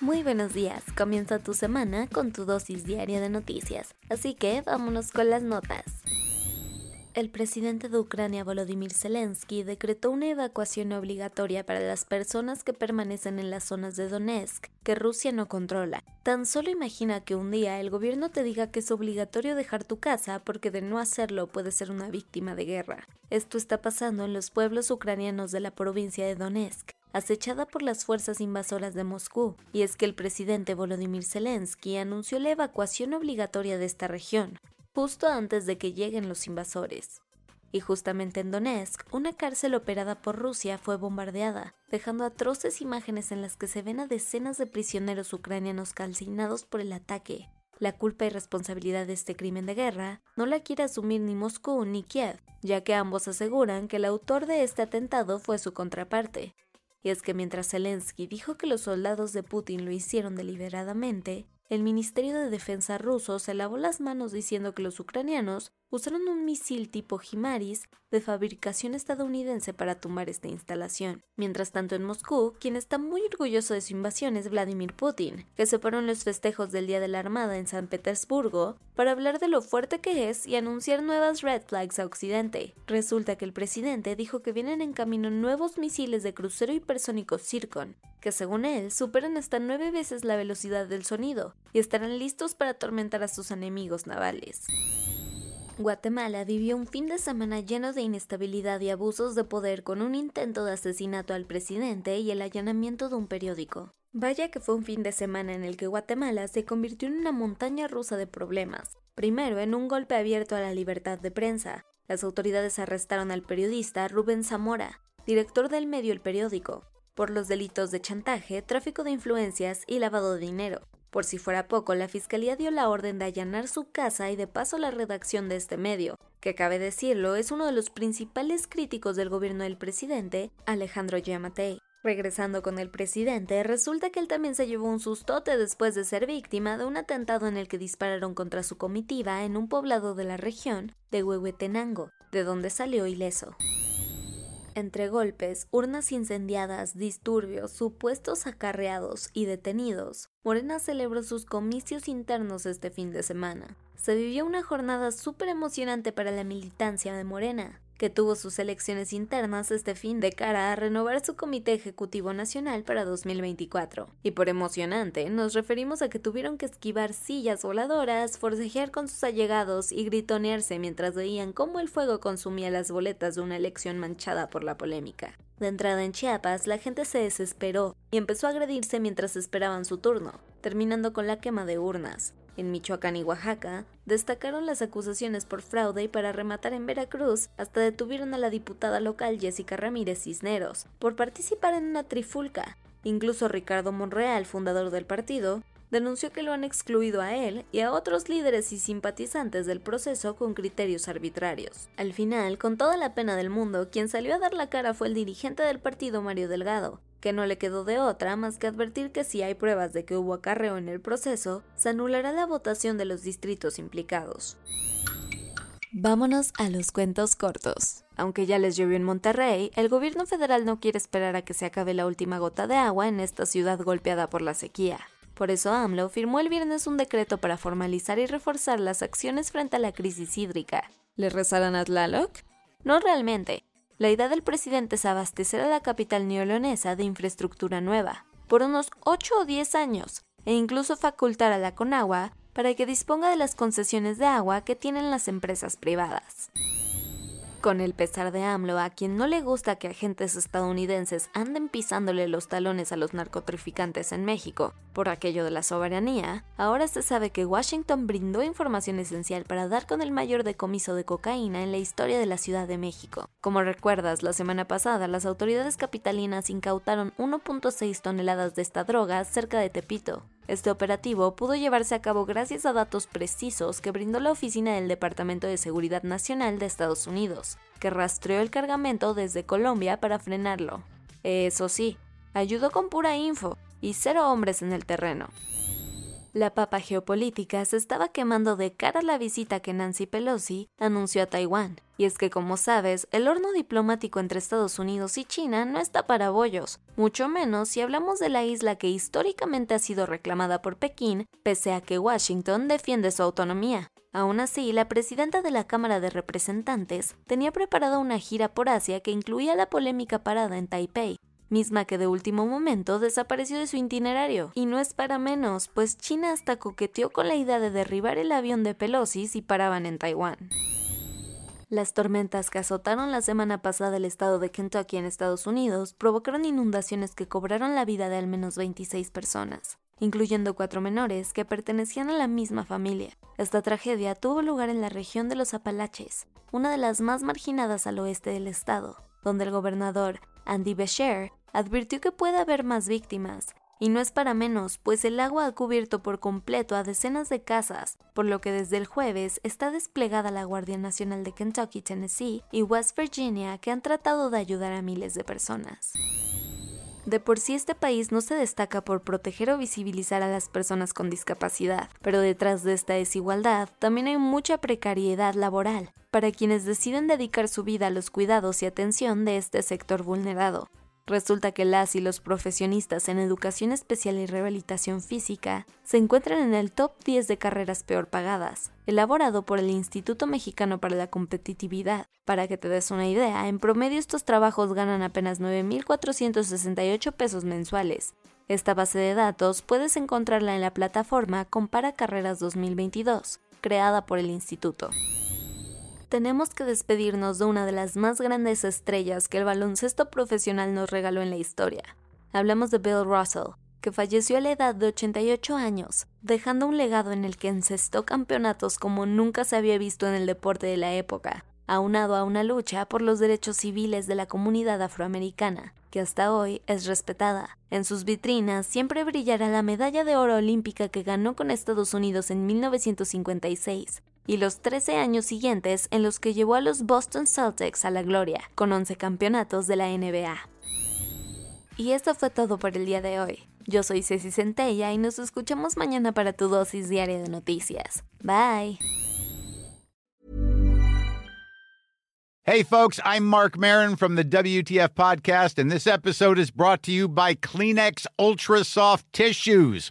Muy buenos días, comienza tu semana con tu dosis diaria de noticias, así que vámonos con las notas. El presidente de Ucrania Volodymyr Zelensky decretó una evacuación obligatoria para las personas que permanecen en las zonas de Donetsk que Rusia no controla. Tan solo imagina que un día el gobierno te diga que es obligatorio dejar tu casa porque de no hacerlo puedes ser una víctima de guerra. Esto está pasando en los pueblos ucranianos de la provincia de Donetsk acechada por las fuerzas invasoras de Moscú, y es que el presidente Volodymyr Zelensky anunció la evacuación obligatoria de esta región, justo antes de que lleguen los invasores. Y justamente en Donetsk, una cárcel operada por Rusia fue bombardeada, dejando atroces imágenes en las que se ven a decenas de prisioneros ucranianos calcinados por el ataque. La culpa y responsabilidad de este crimen de guerra no la quiere asumir ni Moscú ni Kiev, ya que ambos aseguran que el autor de este atentado fue su contraparte, y es que mientras Zelensky dijo que los soldados de Putin lo hicieron deliberadamente, el Ministerio de Defensa ruso se lavó las manos diciendo que los ucranianos usaron un misil tipo HIMARS de fabricación estadounidense para tumbar esta instalación. Mientras tanto en Moscú, quien está muy orgulloso de su invasión es Vladimir Putin, que se paró en los festejos del Día de la Armada en San Petersburgo para hablar de lo fuerte que es y anunciar nuevas red flags a Occidente. Resulta que el presidente dijo que vienen en camino nuevos misiles de crucero hipersónico Zircon, que según él superan hasta nueve veces la velocidad del sonido y estarán listos para atormentar a sus enemigos navales. Guatemala vivió un fin de semana lleno de inestabilidad y abusos de poder con un intento de asesinato al presidente y el allanamiento de un periódico. Vaya que fue un fin de semana en el que Guatemala se convirtió en una montaña rusa de problemas. Primero, en un golpe abierto a la libertad de prensa. Las autoridades arrestaron al periodista Rubén Zamora, director del medio El Periódico, por los delitos de chantaje, tráfico de influencias y lavado de dinero. Por si fuera poco, la Fiscalía dio la orden de allanar su casa y de paso la redacción de este medio, que cabe decirlo es uno de los principales críticos del gobierno del presidente, Alejandro Yamatei. Regresando con el presidente, resulta que él también se llevó un sustote después de ser víctima de un atentado en el que dispararon contra su comitiva en un poblado de la región de Huehuetenango, de donde salió ileso. Entre golpes, urnas incendiadas, disturbios, supuestos acarreados y detenidos, Morena celebró sus comicios internos este fin de semana. Se vivió una jornada súper emocionante para la militancia de Morena que tuvo sus elecciones internas este fin de cara a renovar su Comité Ejecutivo Nacional para 2024. Y por emocionante, nos referimos a que tuvieron que esquivar sillas voladoras, forcejear con sus allegados y gritonearse mientras veían cómo el fuego consumía las boletas de una elección manchada por la polémica. De entrada en Chiapas, la gente se desesperó y empezó a agredirse mientras esperaban su turno, terminando con la quema de urnas. En Michoacán y Oaxaca destacaron las acusaciones por fraude y para rematar en Veracruz hasta detuvieron a la diputada local Jessica Ramírez Cisneros por participar en una trifulca. Incluso Ricardo Monreal, fundador del partido, denunció que lo han excluido a él y a otros líderes y simpatizantes del proceso con criterios arbitrarios. Al final, con toda la pena del mundo, quien salió a dar la cara fue el dirigente del partido Mario Delgado, que no le quedó de otra más que advertir que si hay pruebas de que hubo acarreo en el proceso, se anulará la votación de los distritos implicados. Vámonos a los cuentos cortos. Aunque ya les llovió en Monterrey, el gobierno federal no quiere esperar a que se acabe la última gota de agua en esta ciudad golpeada por la sequía. Por eso AMLO firmó el viernes un decreto para formalizar y reforzar las acciones frente a la crisis hídrica. ¿Le rezarán a Tlaloc? No realmente, la idea del presidente es abastecer a la capital neoleonesa de infraestructura nueva por unos 8 o 10 años e incluso facultar a la Conagua para que disponga de las concesiones de agua que tienen las empresas privadas. Con el pesar de AMLO, a quien no le gusta que agentes estadounidenses anden pisándole los talones a los narcotraficantes en México por aquello de la soberanía, ahora se sabe que Washington brindó información esencial para dar con el mayor decomiso de cocaína en la historia de la Ciudad de México. Como recuerdas, la semana pasada las autoridades capitalinas incautaron 1.6 toneladas de esta droga cerca de Tepito, Este operativo pudo llevarse a cabo gracias a datos precisos que brindó la Oficina del Departamento de Seguridad Nacional de Estados Unidos, que rastreó el cargamento desde Colombia para frenarlo. Eso sí, ayudó con pura info y cero hombres en el terreno. La papa geopolítica se estaba quemando de cara a la visita que Nancy Pelosi anunció a Taiwán. Y es que, como sabes, el horno diplomático entre Estados Unidos y China no está para bollos, mucho menos si hablamos de la isla que históricamente ha sido reclamada por Pekín, pese a que Washington defiende su autonomía. Aún así, la presidenta de la Cámara de Representantes tenía preparada una gira por Asia que incluía la polémica parada en Taipei, misma que de último momento desapareció de su itinerario. Y no es para menos, pues China hasta coqueteó con la idea de derribar el avión de Pelosi si paraban en Taiwán. Las tormentas que azotaron la semana pasada el estado de Kentucky en Estados Unidos provocaron inundaciones que cobraron la vida de al menos 26 personas, incluyendo cuatro menores que pertenecían a la misma familia. Esta tragedia tuvo lugar en la región de los Apalaches, una de las más marginadas al oeste del estado, donde el gobernador Andy Beshear advirtió que puede haber más víctimas, y no es para menos, pues el agua ha cubierto por completo a decenas de casas, por lo que desde el jueves está desplegada la Guardia Nacional de Kentucky, Tennessee y West Virginia que han tratado de ayudar a miles de personas. De por sí este país no se destaca por proteger o visibilizar a las personas con discapacidad, pero detrás de esta desigualdad también hay mucha precariedad laboral para quienes deciden dedicar su vida a los cuidados y atención de este sector vulnerado, Resulta que las y los profesionistas en educación especial y rehabilitación física se encuentran en el top 10 de carreras peor pagadas, elaborado por el Instituto Mexicano para la Competitividad. Para que te des una idea, en promedio estos trabajos ganan apenas 9.468 pesos mensuales. Esta base de datos puedes encontrarla en la plataforma Compara Carreras 2022, creada por el instituto tenemos que despedirnos de una de las más grandes estrellas que el baloncesto profesional nos regaló en la historia. Hablamos de Bill Russell, que falleció a la edad de 88 años, dejando un legado en el que encestó campeonatos como nunca se había visto en el deporte de la época, aunado a una lucha por los derechos civiles de la comunidad afroamericana, que hasta hoy es respetada. En sus vitrinas siempre brillará la medalla de oro olímpica que ganó con Estados Unidos en 1956, y los 13 años siguientes en los que llevó a los Boston Celtics a la gloria, con 11 campeonatos de la NBA. Y esto fue todo por el día de hoy. Yo soy Ceci Centella y nos escuchamos mañana para tu dosis diaria de noticias. Bye. Hey folks, I'm Mark Marin from the WTF podcast and this episode is brought to you by Kleenex Ultra Soft Tissues